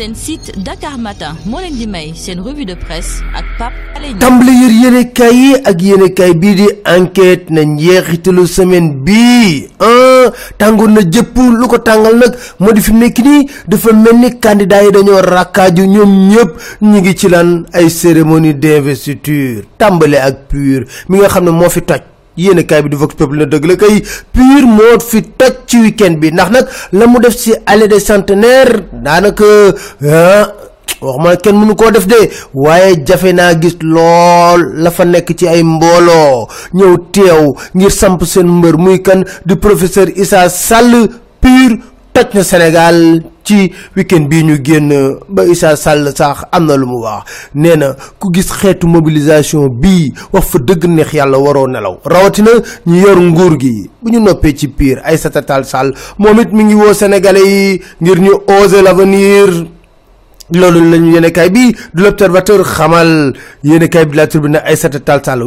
seen site Dakar Matin moo leen di may revue de presse ak Pape Alé Niang. tàmbali yër yéenekaay yi ak yéenekaay bii di enquête na njeexitalu semaine bii. Ah tàngoon na jëpp lu ko tàngal nag moo di fi mu nekk dafa mel ni candidat yi dañoo rakkaaju ñoom ñëpp. Ñu ngi ci lan ay cérémonie d'investiture. Tàmbale ak pur mi nga xam ne moo fi toj. Yéen kaay bi di Vox Populi na dëgg la kay pur moo fi toj ci week-end bi. Ndax la mu def ci allée des centenaires daanaka ah waxuma kenn mënu koo def de. Waaye jafe naa gis lool la fa nekk ci ay mbooloo ñëw teew ngir samp seen mbër muy kan di professeur Issa Sall pur toj na ci week-end bii ñu génn ba Issa Sall sax am na lu mu wax. Nee na ku gis xeetu mobilisation bii wax fa dëgg neex yàlla waroo nelaw. Rawatina ñu yor nguur gi. Bu ñu noppee ci pire Aïssata Tall Sall moom it mi ngi woo sénégalais yi ngir ñu oser l'avenir. Loolu lañu yéenekaay bi du l'observateur xamal. Yéenekaay bi la tribune Aïssata Tall Sall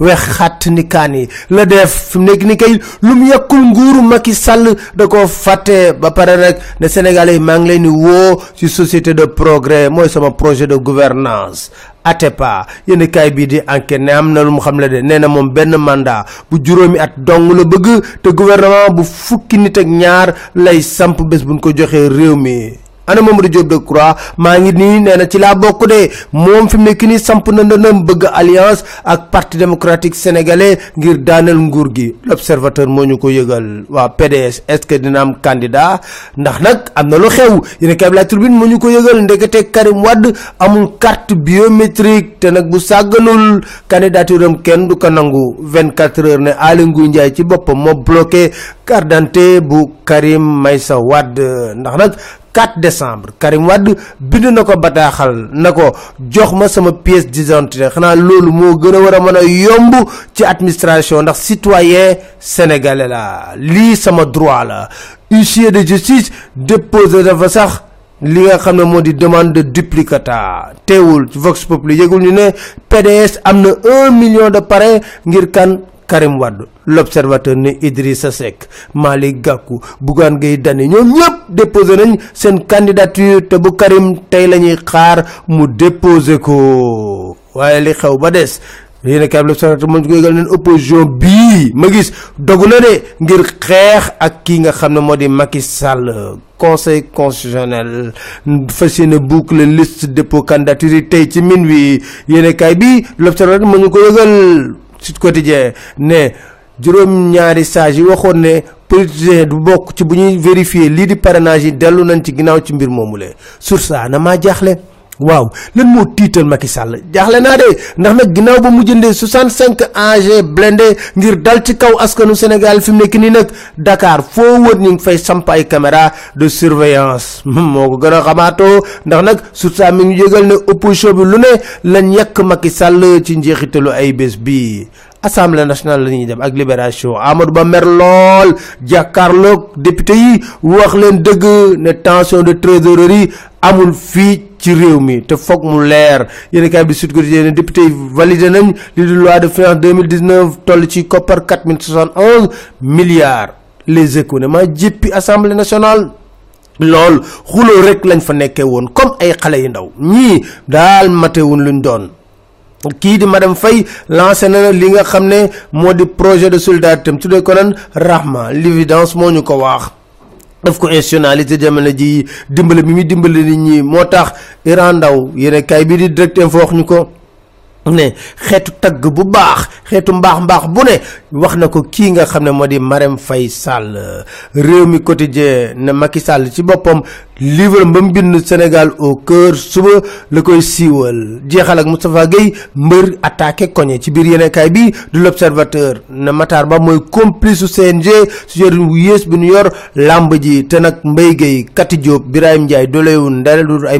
wex xat ni kaan yi la def fi mu nekk ni kay lu mu yàkkul nguuru Macky Sall da ko fàtte ba pare rek ne Sénégalais leen di woo ci société de progrès mooy sama projet de gouvernance. Atepa yéen kaay bii di enquête ne am na lu de nee na moom benn mandat bu juróomi at dong la bëgg te gouvernement bu fukki nit ak ñaar lay samp bés buñ ko mi ana Mamadou Diop Decroix maa ngi nii nee na ci laa bokk de moom fi mu nekk nii samp na ndëndam bëgg alliance ak parti démocratique sénégalais ngir daaneel nguur gi l'observateur moo ñu ko yëgal waa PDS est-ce que dina am candidat? Ndax nag am na lu xew. Yéen kay la tribune moo ñu ko yëgal ndekete Karim Wade amul carte biométrique te nag bu sàgganul. Candidature am kenn du ko nangu. 24 heures ne Aly Ngouille Ndiaye ci boppam moo bloqué carte d'identité bu Karim Meïssa Wade. Ndax nag 4 décembre. Karim Wade bind na ko bataaxal na ko jox ma sama pièce d'identité. A administration ndax citoyen sénégalais la. Lii sama droit la. Huissier de justice déposé dafa sax li nga xam ne demande de duplicata. Teewul Vox Populi ñu PDS am un million de parrain Karim Wade l'observateur ne Idrissa Seck Malick Gakou Bougane Gueye Dany ñoom ñëpp déposé nañ seen candidature te bu Karim tey la ñuy xaar mu déposé ko. Waaye li xew ba des yéen a l'observateur moom ko neen opposition bii ma gis dogu na de ngir xeex ak kii nga xam ne moo di Macky Sall. Conseil constitutionnel fas yéene boucler liste dépôt candidature tey ci min wi yéen a kaay bi l'observateur ñu ko yëgal Sud Quotidien ne juróom ñaari sages yi waxoon ne politicien du bokk ci bu ñuy vérifier lii di parrainage yi dellu nañ ci ginnaaw ci mbir ça na maa waaw lan moo tiital Macky Sall? Jaaxle naa de ndax nag ginnaaw ba mu jëndee 65 AG ngir dal ci kaw askanu Sénégal fi mu nekk nii nag Dakar foo wër ñu ngi fay samp ay caméra de surveillance. Moo ko gën a xamaatoo ndax nag sur ça mi ngi yëgal ne opposition bi lu ne lañ yàq Macky Sall ci njeexitalu ay bés bii assemblée nationale la ñuy dem ak libération. Amadou Ba mer lool jàkkaarloog député yi wax leen tension de trésorerie amul fii ci réew mi. Te foog mu leer. Yéen kay bi Sud Quotidien député validé nañ li loi de finance 2019 toll ci koppar 4071 milliards. Les échos ne assemblée nationale. Lool xuloo rek lañ fa nekkee woon comme ay xale yu ndaw. Ñii daal matewuñ luñ kii di madame Faye lancé na li nga xam ne moo di projet de solidarité tuddee ko nan Rahma l'évidence moo ñu ko wax. Daf ko institutionnalisé jamono ji dimbale bi muy dimbale nit ñi moo tax Iran Ndaw yéen kay bii di direct info wax ñu ko ne xeetu tagg bu baax xeetu mbaax mbaax bu ne. Wax na ko kii nga xam ne moo di Marème Faye Sall. Réew mi quotidien ne Macky Sall ci boppam livre ba mu bind Sénégal au cœur suba la koy siiwal. Jeexal ak Moustapha Gueye mbër attaqué koñe. Ci biir yenekaay bi du l'observateur ne Matar Ba mooy complice CNG su yor yées bi ñu yor làmb ji. Te nag Mbaye Gueye Kati Diop Birahim Ndiaye doolewul ndare du ay